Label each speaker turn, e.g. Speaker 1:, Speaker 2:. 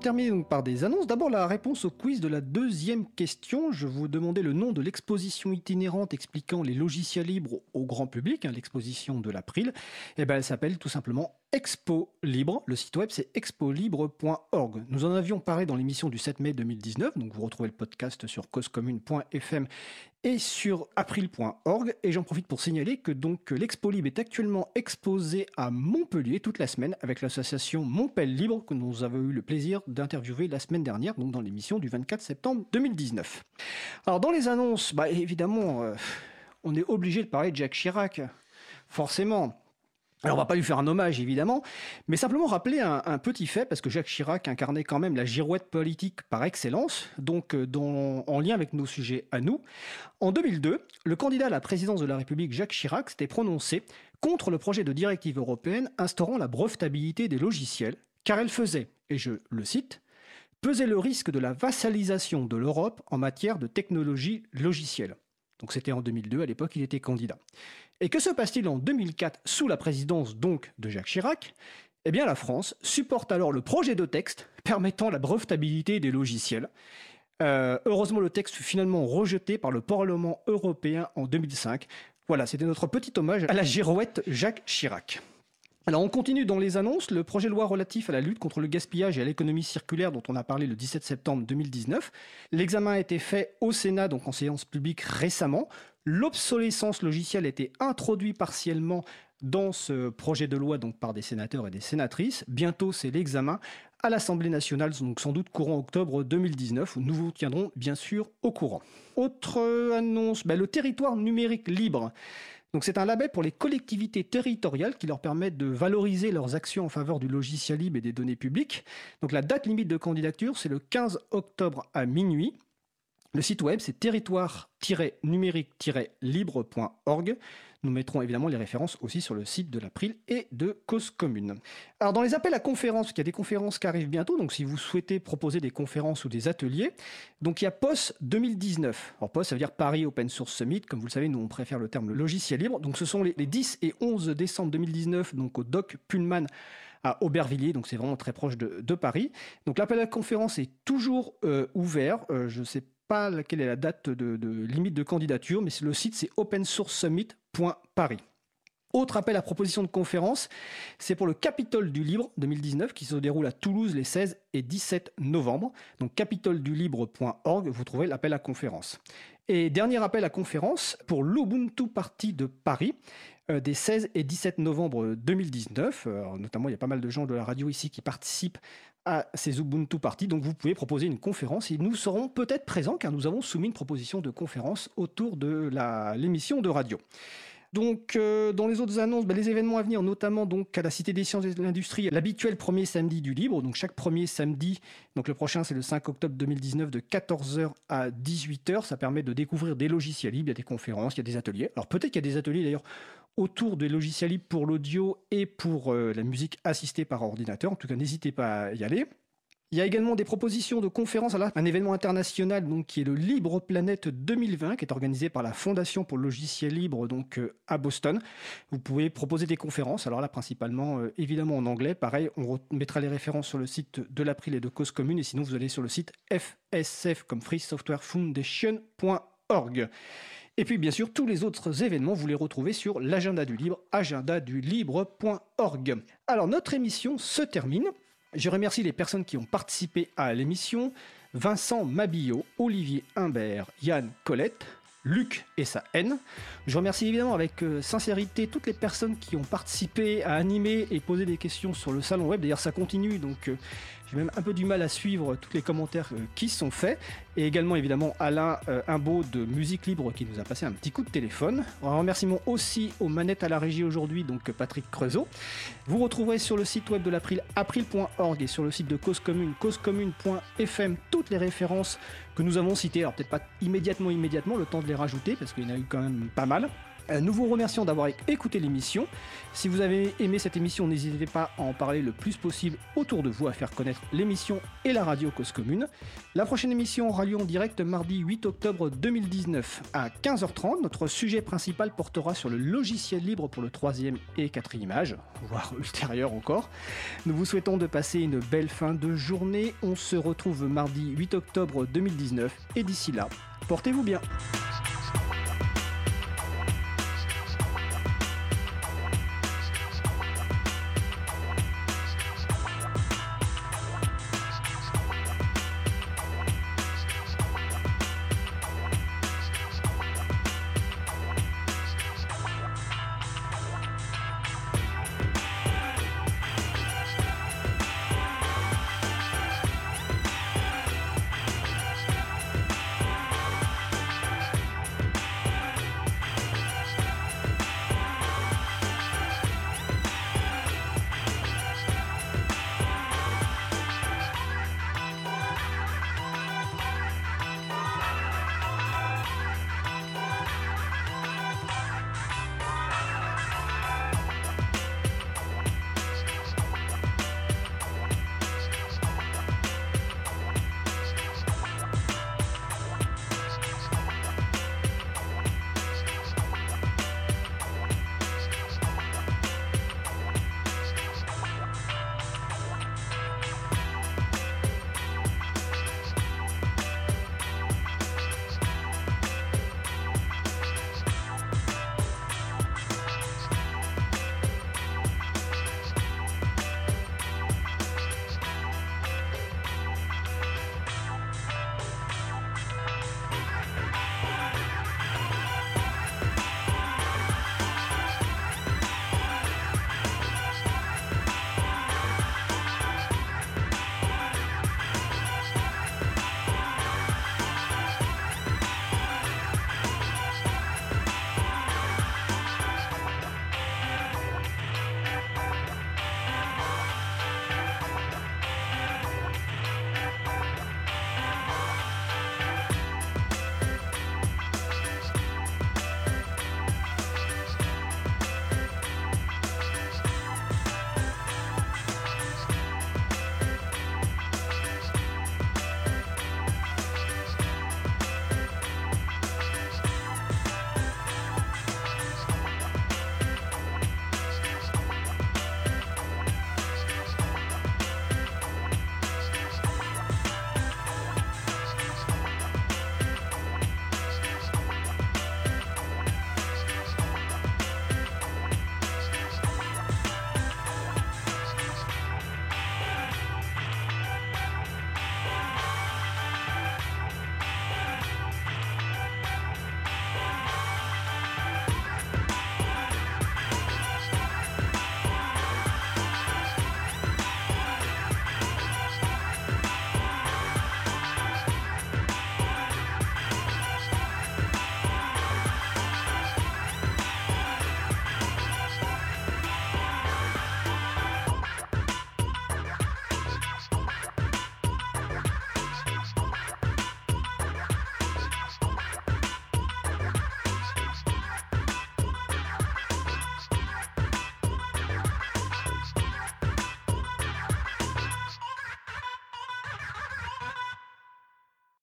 Speaker 1: terminer donc par des annonces. D'abord la réponse au quiz de la deuxième question. Je vous demandais le nom de l'exposition itinérante expliquant les logiciels libres au grand public, hein, l'exposition de l'April. Eh ben elle s'appelle tout simplement Expo Libre. Le site web, c'est expolibre.org. Nous en avions parlé dans l'émission du 7 mai 2019, donc vous retrouvez le podcast sur causecommune.fm et sur april.org. Et j'en profite pour signaler que donc l'Expo Libre est actuellement exposé à Montpellier toute la semaine avec l'association Montpellier Libre que nous avons eu le plaisir d'interviewer la semaine dernière, donc dans l'émission du 24 septembre 2019. Alors dans les annonces, bah évidemment, euh, on est obligé de parler de Jacques Chirac. Forcément, alors on va pas lui faire un hommage évidemment, mais simplement rappeler un, petit fait parce que Jacques Chirac incarnait quand même la girouette politique par excellence, donc euh, en lien avec nos sujets à nous. En 2002, le candidat à la présidence de la République Jacques Chirac s'était prononcé contre le projet de directive européenne instaurant la brevetabilité des logiciels, car elle faisait, et je le cite, peser le risque de la vassalisation de l'Europe en matière de technologie logicielle. Donc c'était en 2002, à l'époque il était candidat. Et que se passe-t-il en 2004 sous la présidence donc de Jacques Chirac? Eh bien la France supporte alors le projet de texte permettant la brevetabilité des logiciels. Euh, heureusement le texte fut finalement rejeté par le Parlement européen en 2005. Voilà, c'était notre petit hommage à la girouette Jacques Chirac. Alors on continue dans les annonces, le projet de loi relatif à la lutte contre le gaspillage et à l'économie circulaire dont on a parlé le 17 septembre 2019. L'examen a été fait au Sénat, donc en séance publique récemment. L'obsolescence logicielle a été introduite partiellement dans ce projet de loi donc par des sénateurs et des sénatrices. Bientôt, c'est l'examen à l'Assemblée nationale, donc sans doute courant octobre 2019, où nous vous tiendrons bien sûr au courant. Autre annonce, ben, le territoire numérique libre. C'est un label pour les collectivités territoriales qui leur permettent de valoriser leurs actions en faveur du logiciel libre et des données publiques. Donc la date limite de candidature, c'est le 15 octobre à minuit. Le site web, c'est territoire-numérique-libre.org. Nous mettrons évidemment les références aussi sur le site de l'April et de Cause Commune. Alors dans les appels à conférences, il y a des conférences qui arrivent bientôt, donc si vous souhaitez proposer des conférences ou des ateliers, donc il y a POS 2019. Alors POS, ça veut dire Paris Open Source Summit, comme vous le savez, nous on préfère le terme logiciel libre. Donc ce sont les, 10 et 11 décembre 2019, donc au Doc Pullman à Aubervilliers, donc c'est vraiment très proche de, Paris. Donc l'appel à conférence est toujours euh, ouvert. Euh, je sais pas laquelle est la date de, limite de candidature, mais le site c'est opensourcesummit.paris. Autre appel à proposition de conférence, c'est pour le Capitole du Libre 2019 qui se déroule à Toulouse les 16 et 17 novembre. Donc capitoledulibre.org, vous trouvez l'appel à conférence. Et dernier appel à conférence pour l'Ubuntu Party de Paris euh, des 16 et 17 novembre 2019. notamment, il y a pas mal de gens de la radio ici qui participent à ces Ubuntu Party. Donc vous pouvez proposer une conférence et nous serons peut-être présents car nous avons soumis une proposition de conférence autour de l'émission de radio. Donc, euh, dans les autres annonces, ben, les événements à venir, notamment donc à la Cité des Sciences et de l'Industrie, l'habituel premier samedi du libre. Donc, chaque premier samedi, donc le prochain, c'est le 5 octobre 2019, de 14h à 18h. Ça permet de découvrir des logiciels libres, il y a des conférences, il y a des ateliers. Alors, peut-être qu'il y a des ateliers d'ailleurs autour des logiciels libres pour l'audio et pour euh, la musique assistée par ordinateur. En tout cas, n'hésitez pas à y aller. Il y a également des propositions de conférences. Alors, un événement international donc, qui est le Libre Planète 2020, qui est organisé par la Fondation pour le logiciel libre donc, euh, à Boston. Vous pouvez proposer des conférences. Alors là, principalement, euh, évidemment en anglais. Pareil, on mettra les références sur le site de l'April et de Cause Commune. Et sinon, vous allez sur le site FSF comme Free Software Foundation.org. Et puis bien sûr, tous les autres événements, vous les retrouvez sur l'agenda du libre, agendadulibre.org. Alors notre émission se termine. Je remercie les personnes qui ont participé à l'émission. Vincent Mabillot, Olivier Humbert, Yann Colette, Luc et sa haine. Je remercie évidemment avec euh, sincérité toutes les personnes qui ont participé à animer et poser des questions sur le salon web. D'ailleurs, ça continue, donc euh, j'ai même un peu du mal à suivre tous les commentaires euh, qui sont faits. Et également, évidemment, Alain euh, Imbeau de Musique Libre qui nous a passé un petit coup de téléphone. Un remerciement aussi aux manettes à la régie aujourd'hui, donc Patrick Creusot. Vous retrouverez sur le site web de l'April, april.org et sur le site de Cause Commune, causecommune.fm, toutes les références que nous avons citées. Alors peut-être pas immédiatement, immédiatement, le temps de les rajouter parce qu'il y en a eu quand même pas mal. Nous vous remercions d'avoir écouté l'émission. Si vous avez aimé cette émission, n'hésitez pas à en parler le plus possible autour de vous, à faire connaître l'émission et la radio Cause Commune. La prochaine émission aura lieu en direct mardi 8 octobre 2019 à 15h30. Notre sujet principal portera sur le logiciel libre pour le troisième et quatrième âge, voire ultérieur encore. Nous vous souhaitons de passer une belle fin de journée. On se retrouve mardi 8 octobre 2019 et d'ici là, portez-vous bien.